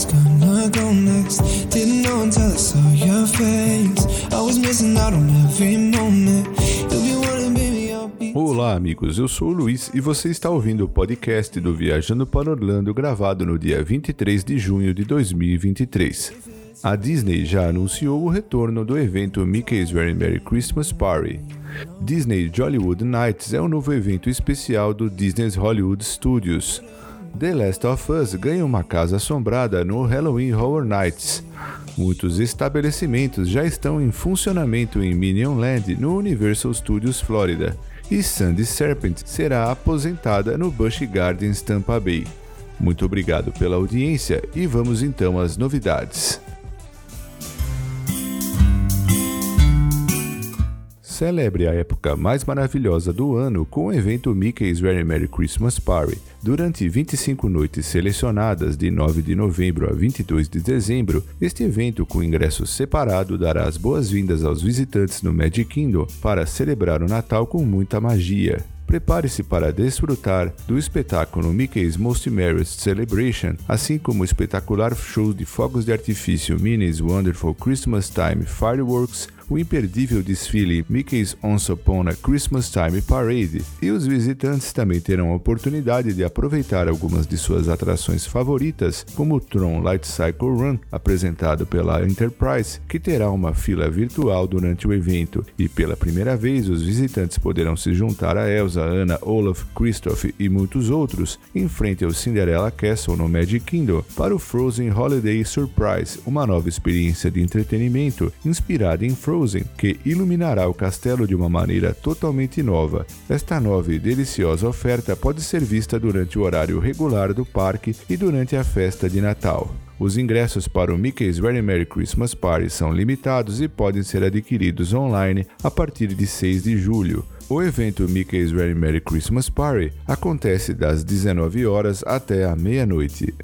was gonna go next. Didn't know until I saw your face. I was missing out on every moment. Olá, amigos. Eu sou o Luiz e você está ouvindo o podcast do Viajando para Orlando, gravado no dia 23 de junho de 2023. A Disney já anunciou o retorno do evento Mickey's Very Merry Christmas Party. Disney Jollywood Nights é o novo evento especial do Disney's Hollywood Studios. The Last of Us ganha uma casa assombrada no Halloween Horror Nights. Muitos estabelecimentos já estão em funcionamento em Minion Land no Universal Studios Florida. E Sandy Serpent será aposentada no Busch Gardens Tampa Bay. Muito obrigado pela audiência e vamos então às novidades. Celebre a época mais maravilhosa do ano com o evento Mickey's Very Merry Christmas Party. Durante 25 noites selecionadas de 9 de novembro a 22 de dezembro, este evento com ingresso separado dará as boas-vindas aos visitantes no Magic Kingdom para celebrar o Natal com muita magia. Prepare-se para desfrutar do espetáculo Mickey's Most Merriest Celebration, assim como o espetacular show de fogos de artifício Minnie's Wonderful Christmas Time Fireworks, o imperdível desfile Mickey's Once Upon a Christmas Time Parade, e os visitantes também terão a oportunidade de aproveitar algumas de suas atrações favoritas, como o Tron Light Cycle Run, apresentado pela Enterprise, que terá uma fila virtual durante o evento, e pela primeira vez os visitantes poderão se juntar a Elsa, Anna, Olaf, Christoph e muitos outros em frente ao Cinderella Castle no Magic Kingdom para o Frozen Holiday Surprise, uma nova experiência de entretenimento inspirada em Frozen Frozen, que iluminará o castelo de uma maneira totalmente nova. Esta nova e deliciosa oferta pode ser vista durante o horário regular do parque e durante a festa de Natal. Os ingressos para o Mickey's Very Merry Christmas Party são limitados e podem ser adquiridos online a partir de 6 de julho. O evento Mickey's Very Merry Christmas Party acontece das 19 horas até a meia-noite.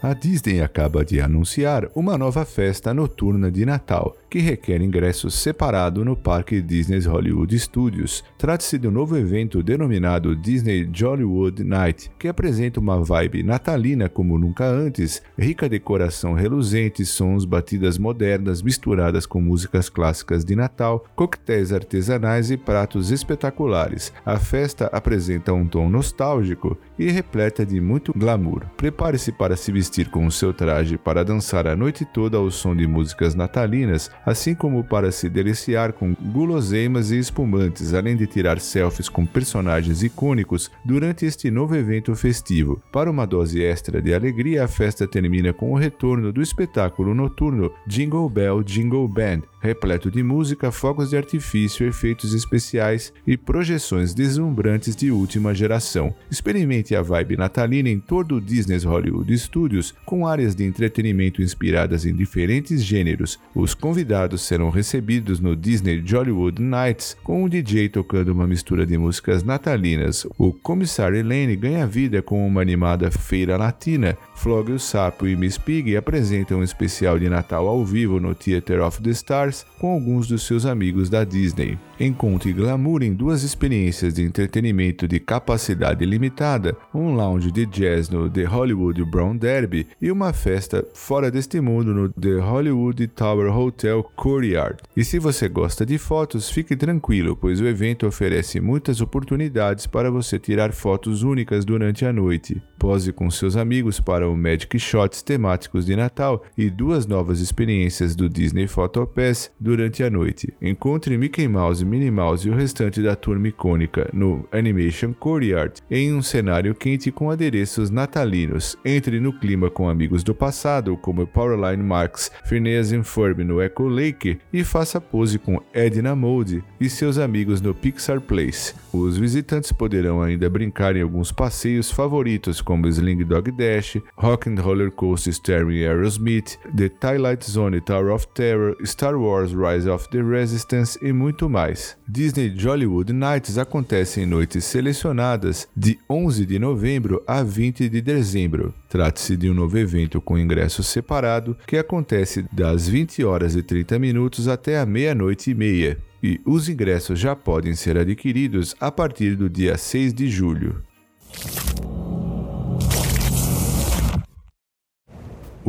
A Disney acaba de anunciar uma nova festa noturna de Natal, que requer ingresso separado no Parque Disney's Hollywood Studios. Trata-se de um novo evento denominado Disney Jollywood Night, que apresenta uma vibe natalina como nunca antes, rica decoração reluzente, sons, batidas modernas misturadas com músicas clássicas de Natal, coquetéis artesanais e pratos espetaculares. A festa apresenta um tom nostálgico e repleta de muito glamour. Prepare-se para se vestir vestir com o seu traje para dançar a noite toda ao som de músicas natalinas, assim como para se deliciar com guloseimas e espumantes, além de tirar selfies com personagens icônicos durante este novo evento festivo. Para uma dose extra de alegria, a festa termina com o retorno do espetáculo noturno Jingle Bell Jingle Band, repleto de música, fogos de artifício, efeitos especiais e projeções deslumbrantes de última geração. Experimente a vibe natalina em todo o Disney's Hollywood Studios, com áreas de entretenimento inspiradas em diferentes gêneros. Os convidados serão recebidos no Disney Jollywood Nights, com um DJ tocando uma mistura de músicas natalinas. O comissário Elaine ganha vida com uma animada feira latina. Flog o Sapo e Miss Piggy apresentam um especial de Natal ao vivo no Theater of the Stars com alguns dos seus amigos da Disney. Encontre glamour em duas experiências de entretenimento de capacidade limitada, um lounge de jazz no The Hollywood Brown Derby e uma festa fora deste mundo no The Hollywood Tower Hotel Courtyard. E se você gosta de fotos, fique tranquilo, pois o evento oferece muitas oportunidades para você tirar fotos únicas durante a noite. Pose com seus amigos para o Magic Shots temáticos de Natal e duas novas experiências do Disney Photo Pass durante a noite. Encontre Mickey Mouse, Minnie Mouse e o restante da turma icônica no Animation Courtyard em um cenário quente com adereços natalinos. Entre no clima com amigos do passado, como Powerline Marks, Phineas and Ferb no Echo Lake e faça pose com Edna Mode e seus amigos no Pixar Place. Os visitantes poderão ainda brincar em alguns passeios favoritos como Sling Dog Dash, Rock and Roller Coaster Starring Aerosmith, The Twilight Zone Tower of Terror, Star Wars Rise of the Resistance e muito mais. Disney Jollywood Nights acontece em noites selecionadas de 11 de novembro a 20 de dezembro. Trata-se de um novo evento com ingresso separado que acontece das 20 horas e 30 minutos até a meia-noite e meia. E os ingressos já podem ser adquiridos a partir do dia 6 de julho.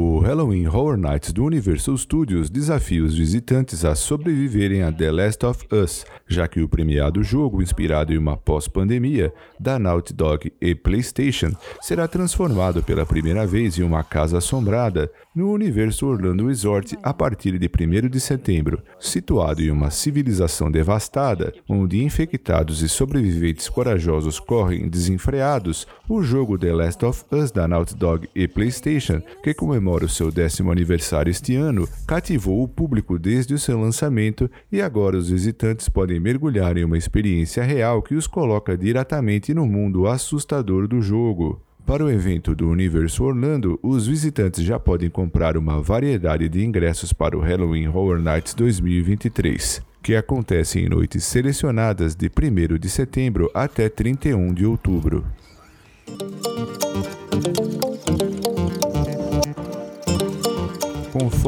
O Halloween Horror Nights do Universal Studios desafia os visitantes a sobreviverem a The Last of Us, já que o premiado jogo, inspirado em uma pós-pandemia da Naughty Dog e PlayStation, será transformado pela primeira vez em uma casa assombrada no universo Orlando Resort a partir de 1 de setembro. Situado em uma civilização devastada, onde infectados e sobreviventes corajosos correm desenfreados, o jogo The Last of Us da Naughty Dog e PlayStation, que comemora comemora o seu décimo aniversário este ano, cativou o público desde o seu lançamento e agora os visitantes podem mergulhar em uma experiência real que os coloca diretamente no mundo assustador do jogo. Para o evento do Universo Orlando, os visitantes já podem comprar uma variedade de ingressos para o Halloween Horror Nights 2023, que acontece em noites selecionadas de 1 de setembro até 31 de outubro.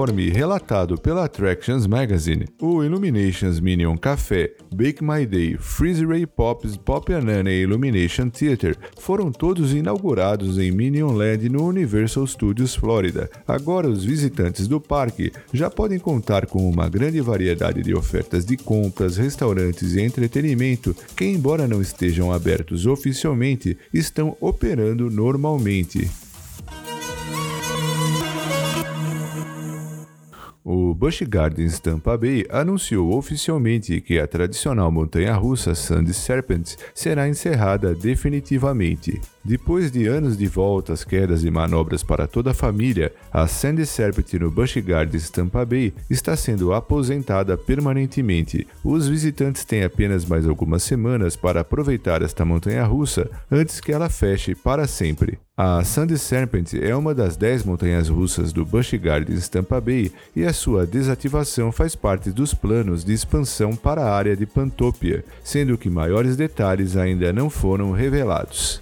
Conforme relatado pela Attractions Magazine, o Illuminations Minion Café, Bake My Day, Freeze Ray Pops, Pop Anana e Illumination Theater foram todos inaugurados em Minion Land no Universal Studios Florida. Agora os visitantes do parque já podem contar com uma grande variedade de ofertas de compras, restaurantes e entretenimento que, embora não estejam abertos oficialmente, estão operando normalmente. O Busch Gardens Tampa Bay anunciou oficialmente que a tradicional montanha-russa Sandy Serpent será encerrada definitivamente. Depois de anos de voltas, quedas e manobras para toda a família, a Sandy Serpent no Busch Gardens Tampa Bay está sendo aposentada permanentemente. Os visitantes têm apenas mais algumas semanas para aproveitar esta montanha-russa antes que ela feche para sempre. A Sandy Serpent é uma das 10 montanhas russas do Busch Gardens Tampa Bay e a sua desativação faz parte dos planos de expansão para a área de Pantopia, sendo que maiores detalhes ainda não foram revelados.